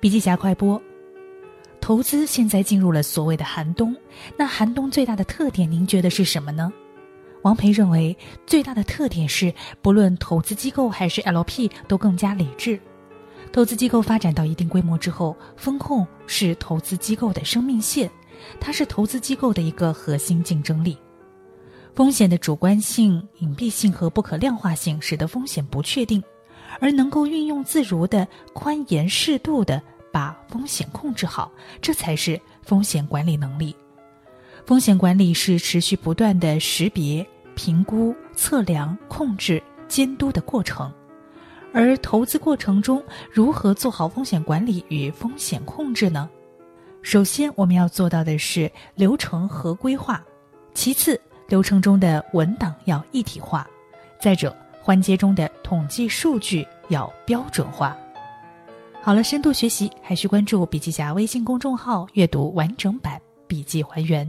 笔记侠快播，投资现在进入了所谓的寒冬，那寒冬最大的特点，您觉得是什么呢？王培认为，最大的特点是，不论投资机构还是 LP 都更加理智。投资机构发展到一定规模之后，风控是投资机构的生命线，它是投资机构的一个核心竞争力。风险的主观性、隐蔽性和不可量化性，使得风险不确定。而能够运用自如的、宽严适度的把风险控制好，这才是风险管理能力。风险管理是持续不断的识别、评估、测量、控制、监督的过程。而投资过程中，如何做好风险管理与风险控制呢？首先，我们要做到的是流程合规化；其次，流程中的文档要一体化；再者，环节中的统计数据要标准化。好了，深度学习还需关注笔记侠微信公众号，阅读完整版笔记还原。